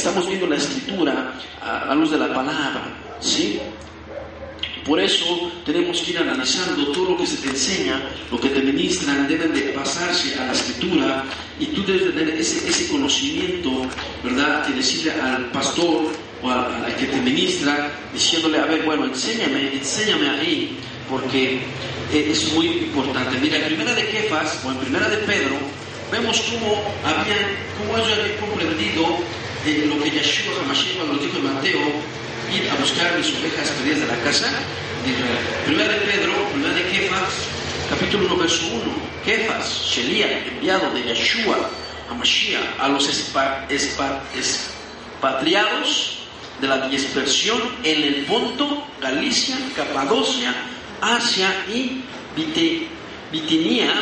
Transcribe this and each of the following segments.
Estamos viendo la escritura a la luz de la palabra, ¿sí? Por eso tenemos que ir analizando todo lo que se te enseña, lo que te ministran, deben de pasarse a la escritura y tú debes tener ese, conocimiento, ¿verdad? Que decirle al pastor o al, que te ministra, diciéndole, a ver, bueno, enséñame, enséñame ahí, porque es muy importante. Mira, en primera de Kefas o en primera de Pedro, vemos cómo, habían, cómo ellos habían comprendido lo que Yeshua HaMashiach cuando dijo en Mateo, ir a buscar mis ovejas perdidas de la casa de Israel. Primera de Pedro, primera de Kefas, capítulo 1, verso 1. Kefas, Shelia, enviado de Yeshua HaMashiach a los expatriados de la dispersión en el Ponto, Galicia, Capadocia, Asia y Bitinia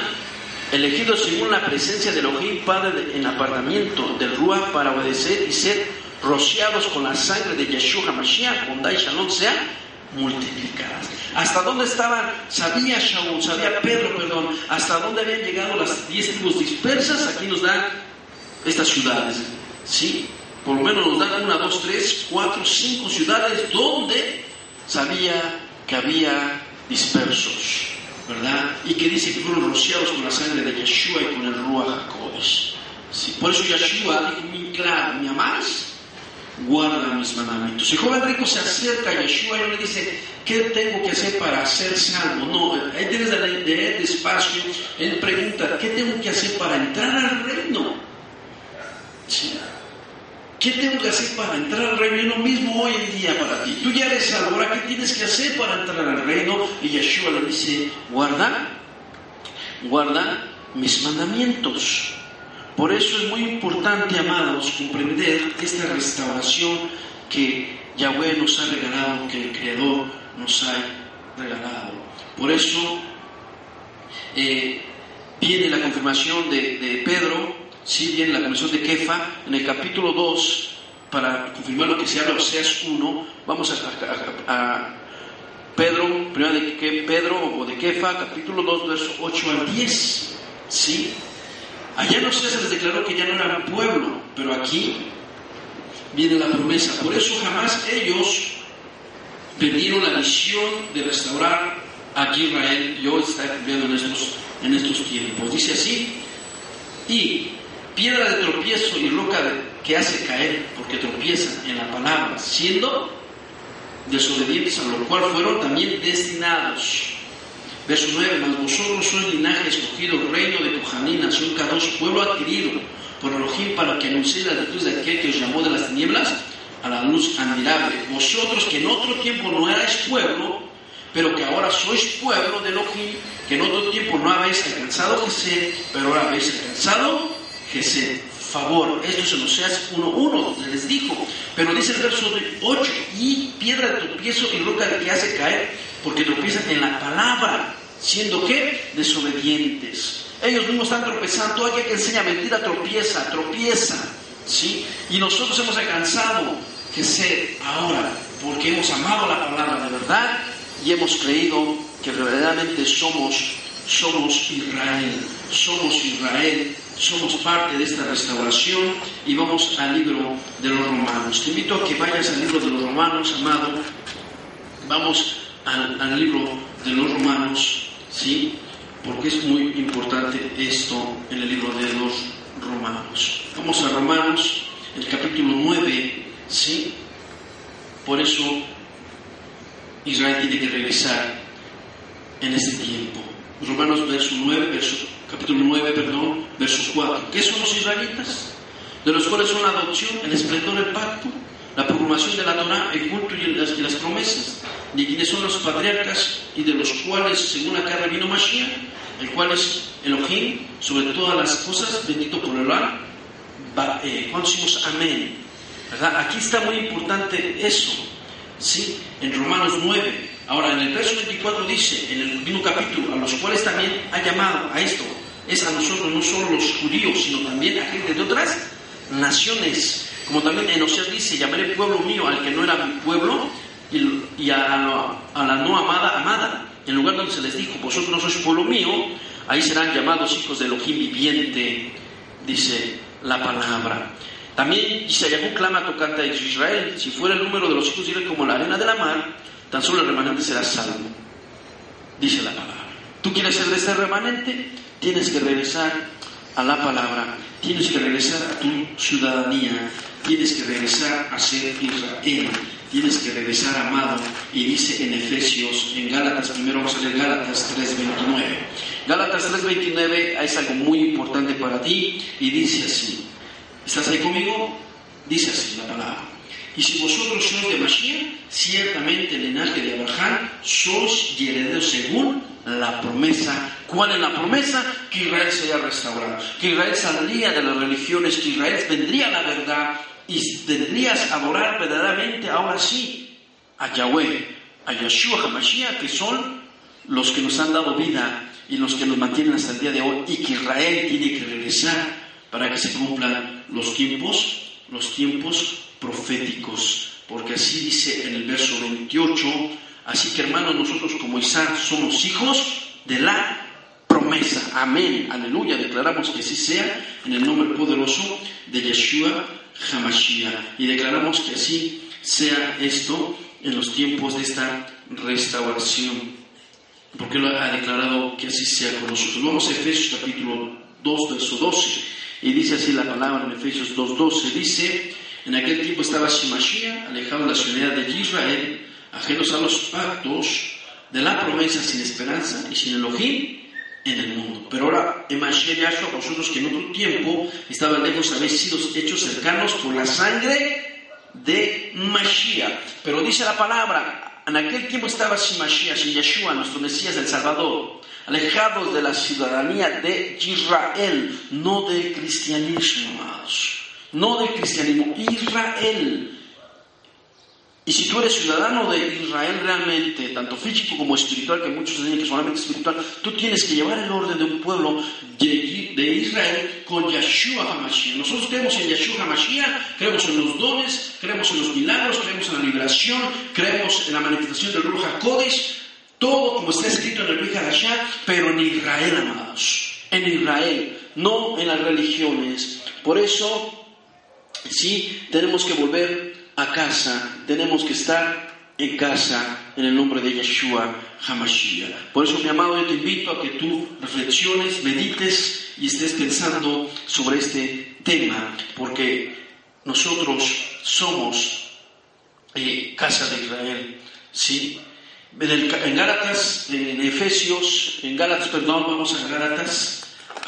elegidos según la presencia del Elohim Padre en apartamiento del Ruach para obedecer y ser rociados con la sangre de Yeshua Mashiach, bondad y shalom sean multiplicadas. ¿Hasta dónde estaban? Sabía Shaul, sabía Pedro, perdón, hasta dónde habían llegado las diez tribus dispersas. Aquí nos dan estas ciudades, ¿sí? Por lo menos nos dan una, dos, tres, cuatro, cinco ciudades donde sabía que había dispersos. ¿Verdad? Y que dice que fueron rociados con la sangre de Yeshua y con el Ruach HaKodesh. Sí, por eso Yeshua dijo muy claro, ¿me amas? Guarda mis mandamientos. El joven rico se acerca a Yeshua y le dice, ¿qué tengo que hacer para ser salvo? No, él tienes de leer despacio, él pregunta, ¿qué tengo que hacer para entrar al reino? Sí. ¿Qué tengo que hacer para entrar al reino? Es lo mismo hoy en día para ti. Tú ya eres salvo, ¿qué tienes que hacer para entrar al reino? Y Yeshua le dice, guarda, guarda mis mandamientos. Por eso es muy importante, amados, comprender esta restauración que Yahweh nos ha regalado, que el Creador nos ha regalado. Por eso eh, viene la confirmación de Pedro si bien la Comisión de Kefa, en el capítulo 2, para confirmar lo que se habla Oseas 1, vamos a, Pedro, primero de Pedro o de Kefa, capítulo 2, versos 8 al 10. ¿Sí? Allá en Oseas se les declaró que ya no eran pueblo, pero aquí viene la promesa. Por eso jamás ellos perdieron la misión de restaurar a Israel y hoy está cumpliendo en estos, en estos tiempos. Dice así, y piedra de tropiezo y roca que hace caer, porque tropiezan en la palabra, siendo desobedientes a lo cual fueron también destinados. Verso 9, mas vosotros sois linaje escogido, reino de Cojaní, nación Kadosh, pueblo adquirido por Elohim para que anunciéis las virtudes de aquel que os llamó de las tinieblas a la luz admirable. Vosotros que en otro tiempo no erais pueblo, pero que ahora sois pueblo de Elohim, que en otro tiempo no habéis alcanzado Jesús, pero ahora habéis alcanzado se favor. Esto se lo seas uno uno, les dijo. Pero dice el verso 8, y piedra de tropiezo y roca que hace caer, porque tropiezan en la palabra, siendo que desobedientes. Ellos mismos están tropezando, alguien que enseña mentira tropieza, tropieza, ¿sí? Y nosotros hemos alcanzado que ser ahora, porque hemos amado la palabra de verdad y hemos creído que verdaderamente somos, somos Israel, somos Israel somos parte de esta restauración y vamos al libro de los romanos. Te invito a que vayas al libro de los romanos, amado. Vamos al, libro de los romanos, ¿sí? Porque es muy importante esto en el libro de los romanos. Vamos a Romanos, el capítulo 9, ¿sí? Por eso Israel tiene que regresar en este tiempo. Romanos verso 9, verso capítulo 9, perdón, verso 4. ¿Qué son los israelitas? De los cuales son la adopción, el esplendor del pacto, la proclamación de la Torah, el culto y las, y las promesas, de quienes son los patriarcas y de los cuales, según la carne, vino Mashiach, el cual es Elohim, sobre todas las cosas, bendito por el eh, cuando decimos amén, ¿verdad? Aquí está muy importante eso, ¿sí? En Romanos 9, Ahora, en el verso 24 dice, en el mismo capítulo, a los cuales también ha llamado a esto, es a nosotros no solo los judíos, sino también a gente de otras naciones. Como también en Oseas dice, llamaré pueblo mío al que no era mi pueblo y, a, la no amada, amada. En lugar donde se les dijo, vosotros no sois pueblo mío, ahí serán llamados hijos del Elohim viviente, dice la palabra. También Isaías clama tocante a Israel, si fuera el número de los hijos de Israel como la arena de la mar, tan solo el remanente será salvo. Dice la palabra. ¿Tú quieres ser de ese remanente? Tienes que regresar a la palabra, tienes que regresar a tu ciudadanía, tienes que regresar a ser Israel, tienes que regresar amado. Y dice en Efesios, en Gálatas, primero vamos a leer Gálatas 3.29. Gálatas 3.29 es algo muy importante para ti y dice así, ¿estás ahí conmigo? Dice así la palabra. Y si vosotros sois de Mashiach, ciertamente el linaje de Abraham, sois y herederos según la promesa. ¿Cuál es la promesa? Que Israel sería restaurado, que Israel saldría de las religiones, que Israel vendría a la verdad y tendrías a adorar verdaderamente ahora sí a Yahweh, a Yeshua HaMashiach, que son los que nos han dado vida y los que nos mantienen hasta el día de hoy, y que Israel tiene que regresar para que se cumplan los tiempos, los tiempos proféticos, porque así dice en el verso 28, así que hermanos, nosotros como Isaac somos hijos de la promesa. Amén, aleluya, declaramos que así sea en el nombre poderoso de Yeshua Hamashiach. Y declaramos que así sea esto en los tiempos de esta restauración. Porque lo ha declarado que así sea con nosotros. Vamos a Efesios capítulo 2, verso 12. Y dice así la palabra en Efesios 2, 12. Dice, en aquel tiempo estaba Shimashia, alejado de la ciudad de Israel, ajenos a los pactos de la promesa sin esperanza y sin Elohim en el mundo. Pero ahora, en Mashiach Yahshua, vosotros que en otro tiempo estaban lejos, habéis sido hechos cercanos por la sangre de Mashiach. Pero dice la palabra, en aquel tiempo estaba sin Mashiach, sin Yeshua, nuestro Mesías, el Salvador, alejados de la ciudadanía de Israel, no del cristianismo, no del cristianismo, Israel. Y si tú eres ciudadano de Israel realmente, tanto físico como espiritual, que muchos dicen que solamente espiritual, tú tienes que llevar el orden de un pueblo de, Israel con Yeshua HaMashiach. Nosotros creemos en Yeshua HaMashiach, creemos en los dones, creemos en los milagros, creemos en la liberación, creemos en la manifestación del Ruach HaKodesh, todo como está escrito en el Brit pero en Israel, amados. En Israel, no en las religiones. Por eso, sí, tenemos que volver a casa, tenemos que estar en casa en el nombre de Yeshua Hamashiach. Por eso, mi amado, yo te invito a que tú reflexiones, medites y estés pensando sobre este tema, porque nosotros somos eh, casa de Israel. ¿sí? En, Gálatas, en Efesios, en Gálatas, perdón, vamos a Gálatas,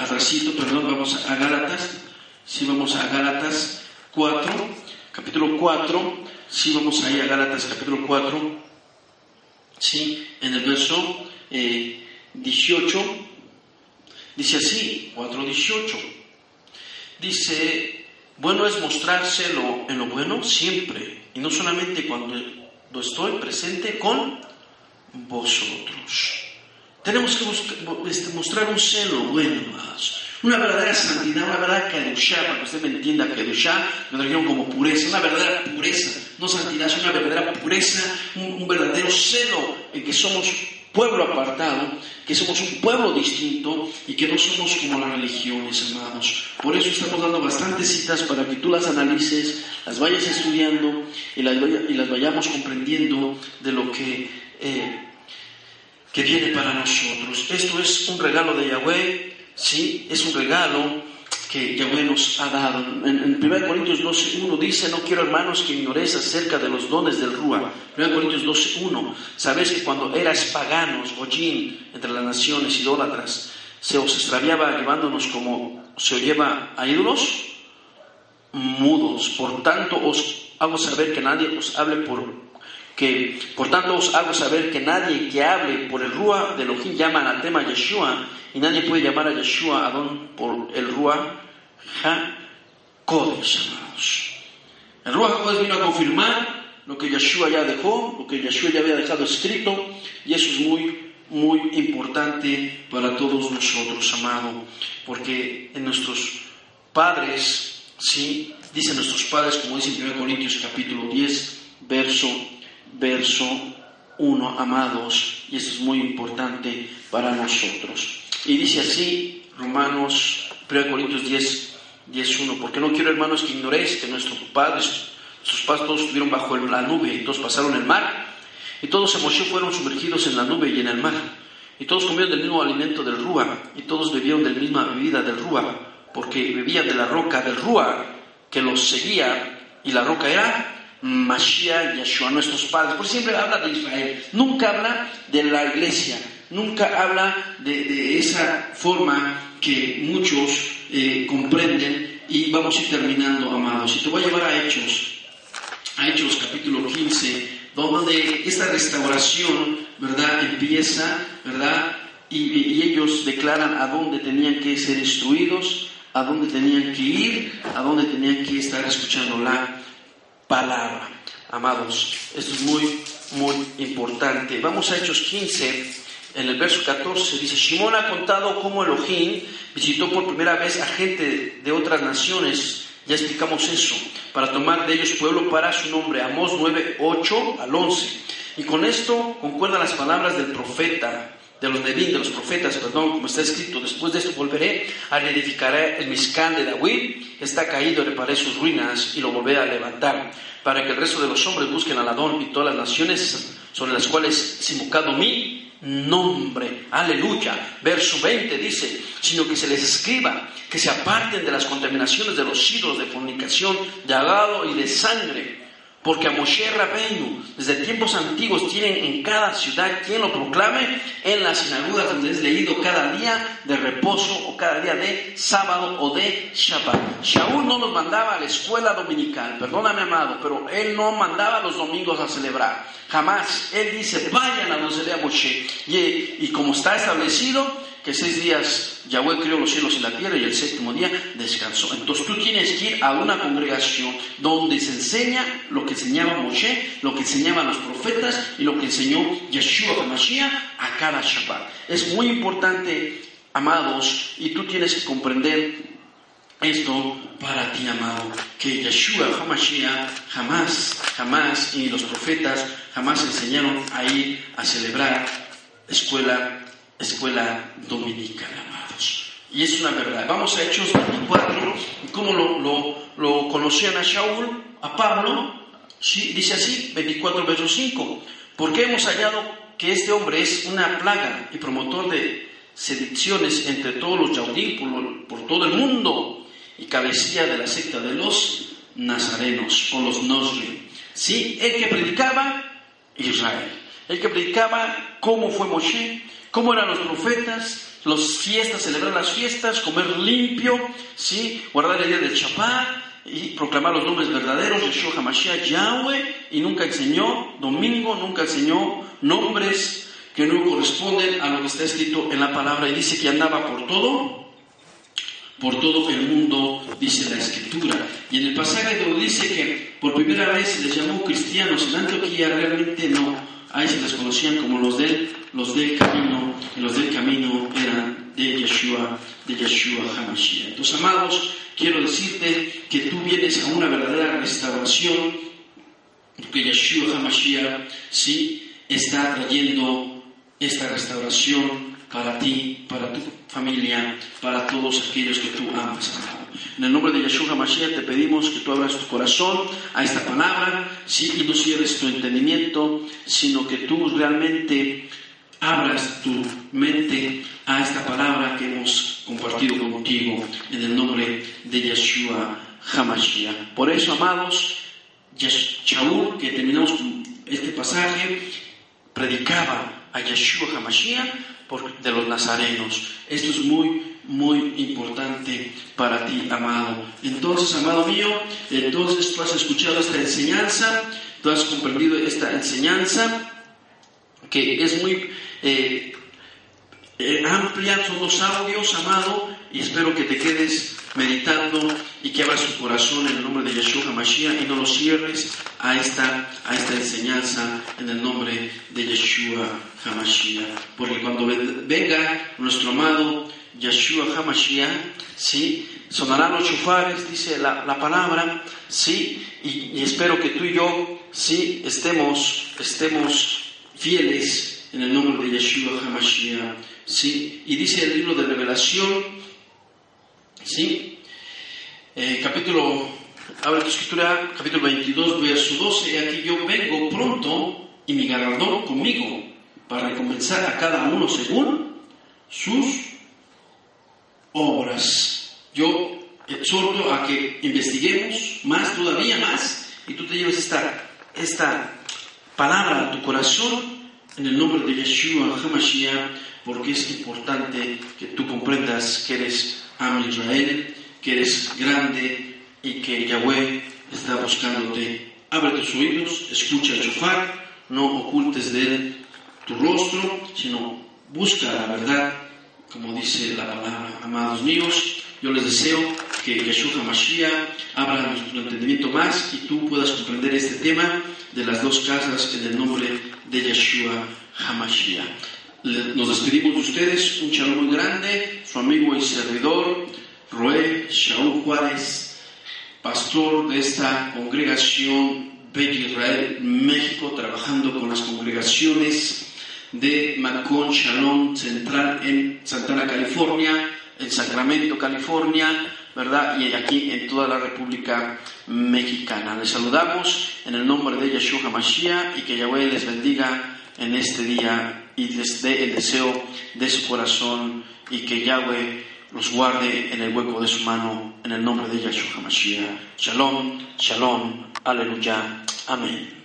racito, perdón, vamos a Gálatas, sí, vamos a Gálatas 4 capítulo 4, sí, vamos ahí a Gálatas capítulo 4, sí, en el verso 18, eh, dice así, 4.18, dice, bueno es mostrárselo en lo bueno siempre, y no solamente cuando estoy presente con vosotros. Tenemos que este, mostrar un celo bueno más una verdadera santidad, una verdadera kedushá, para que usted me entienda, kedushá, me trajeron como pureza, una verdadera pureza, no santidad, sino una verdadera pureza, un, verdadero celo en que somos pueblo apartado, que somos un pueblo distinto y que no somos como las religiones, amados. Por eso estamos dando bastantes citas para que tú las analices, las vayas estudiando y las, y las vayamos comprendiendo de lo que, eh, que viene para nosotros. Esto es un regalo de Yahweh ¿sí? Es un regalo que Yahweh nos ha dado. En, 1 Corintios 12.1 dice, no quiero hermanos que ignoréis acerca de los dones del Rúa. 1 Corintios 12.1, sabéis que cuando eras paganos, goyín, entre las naciones idólatras, se os extraviaba llevándonos como se os lleva a ídolos mudos. Por tanto os hago saber que nadie os hable por que por tanto os hago saber que nadie que hable por el Rúa de Elohim llama anatema Yeshua y nadie puede llamar a Yeshua Adón por el Ruach HaKodesh, amados. El Ruach HaKodesh vino a confirmar lo que Yeshua ya dejó, lo que Yeshua ya había dejado escrito, y eso es muy, muy importante para todos nosotros, amado, porque en nuestros padres, sí, dicen nuestros padres, como dice en 1 Corintios capítulo 10, verso, verso 1, amados, y eso es muy importante para nosotros. Y dice así, Romanos, 1 Corintios 10, 10.1. Porque no quiero, hermanos, que ignoréis que nuestros padres, sus padres todos estuvieron bajo la nube y todos pasaron el mar. Y todos en Moshe fueron sumergidos en la nube y en el mar. Y todos comieron del mismo alimento del Rúa. Y todos bebieron de la misma bebida del Rúa. Porque bebían de la roca del Rúa que los seguía. Y la roca era Mashiach, Yeshua, nuestros padres. Por siempre habla de Israel. Nunca habla de la iglesia. Nunca habla de, esa forma que muchos eh, comprenden. Y vamos a ir terminando, amados. Y te voy a llevar a Hechos. A Hechos capítulo 15 donde esta restauración, ¿verdad?, empieza, ¿verdad? Y, ellos declaran a dónde tenían que ser instruidos, a dónde tenían que ir, a dónde tenían que estar escuchando la palabra. Amados, esto es muy, muy importante. Vamos a Hechos 15, en el verso 14, dice, Shimón ha contado cómo Elohim visitó por primera vez a gente de otras naciones ya explicamos eso, para tomar de ellos pueblo para su nombre. Amós 9, 8 al 11. Y con esto concuerdan las palabras del profeta, de los de los profetas, perdón, como está escrito, después de esto volveré a reedificar el Miscán de David, está caído, reparé sus ruinas y lo volveré a levantar, para que el resto de los hombres busquen al Adón y todas las naciones sobre las cuales se invocado mí nombre. Aleluya. Verso 20 dice, sino que se les escriba, que se aparten de las contaminaciones de los ídolos de fornicación, de agado y de sangre. Porque a Moshe Rabbeinu, desde tiempos antiguos, tienen en cada ciudad quien lo proclame en las sinagogas donde es leído cada día de reposo o cada día de sábado o de Shabbat. Shaul no nos mandaba a la escuela dominical, perdóname amado, pero él no mandaba los domingos a celebrar. Jamás. Él dice, vayan a donde lea Moshe. Y, y como está establecido, que seis días Yahweh creó los cielos y la tierra y el séptimo día descansó. Entonces tú tienes que ir a una congregación donde se enseña lo que enseñaba Moshe, lo que enseñaban los profetas y lo que enseñó Yeshua HaMashiach a cada Shabbat. Es muy importante, amados, y tú tienes que comprender esto para ti, amado, que Yeshua HaMashiach jamás, jamás, y los profetas jamás enseñaron a ir a celebrar escuela, escuela dominical, amados. Y es una verdad. Vamos a Hechos 24, cómo lo, lo, lo conocían a Shaul, a Pablo, sí, dice así, 24 verso 5, porque hemos hallado que este hombre es una plaga y promotor de sediciones entre todos los yaudí por, por todo el mundo y cabecilla de la secta de los nazarenos o los nosri. Sí, el que predicaba Israel, el que predicaba cómo fue Moshe, cómo eran los profetas, las fiestas, celebrar las fiestas, comer limpio, sí, guardar el día del chapá y proclamar los nombres verdaderos, Yeshua HaMashiach, Yahweh, y nunca enseñó domingo, nunca enseñó nombres que no corresponden a lo que está escrito en la palabra. Y dice que andaba por todo por todo el mundo, dice la escritura. Y en el pasaje donde dice que por primera vez se les llamó cristianos, en Antioquía realmente no, ahí se les conocían como los del, los del camino, los del camino eran de Yeshua, de Yeshua HaMashiach. Entonces, amados, quiero decirte que tú vienes a una verdadera restauración, porque Yeshua HaMashiach sí está trayendo esta restauración para ti, para tu familia, para todos aquellos que tú amas, En el nombre de Yeshua Mashiach te pedimos que tú abras tu corazón a esta palabra, sí, y no cierres tu entendimiento, sino que tú realmente abras tu mente a esta palabra que hemos compartido contigo en el nombre de Yeshua HaMashiach. Por eso, amados, Shaul, que terminamos este pasaje, predicaba a Yeshua HaMashiach de los nazarenos. Esto es muy, muy importante para ti, amado. Entonces, amado mío, entonces tú has escuchado esta enseñanza, tú has comprendido esta enseñanza, que es muy eh, eh, amplia, son los audios, amado, y espero que te quedes meditando y que abras tu corazón en el nombre de Yeshua HaMashiach y no lo cierres a esta, a esta enseñanza en el nombre de Yeshua HaMashiach. Porque cuando venga nuestro amado Yeshua HaMashiach, ¿sí? sonarán los chufares, dice la, la palabra, ¿sí? Y, y, espero que tú y yo, ¿sí? estemos, estemos fieles en el nombre de Yeshua HaMashiach. ¿sí? Y dice el libro de revelación, ¿sí? Eh, capítulo, abre tu escritura, capítulo 22, verso 12. Y aquí yo vengo pronto y mi galardón conmigo para recompensar a cada uno según sus obras. Yo exhorto a que investiguemos más, todavía más, y tú te lleves esta, esta palabra a tu corazón en el nombre de Yeshua HaMashiach, porque es importante que tú comprendas que eres Am Israel, que eres grande y que Yahweh está buscándote. Abre tus oídos, escucha el shofar, no ocultes de él tu rostro, sino busca la verdad, como dice la palabra. Amados míos, yo les deseo que Yeshua Mashiach abra nuestro entendimiento más y tú puedas comprender este tema de las dos casas en el nombre de Yeshua Hamashiach. Nos despedimos de ustedes, un shalom muy grande, su amigo y servidor, Roé Shaul Juárez, pastor de esta congregación Beit Israel México, trabajando con las congregaciones de Macón Shalom Central en Santana, California, en Sacramento, California, ¿verdad? Y aquí en toda la República Mexicana. Les saludamos en el nombre de Yeshua HaMashiach y que Yahweh les bendiga en este día y les dé el deseo de su corazón y que Yahweh los guarde en el hueco de su mano en el nombre de Yeshua HaMashiach. Shalom, shalom, aleluya, amén.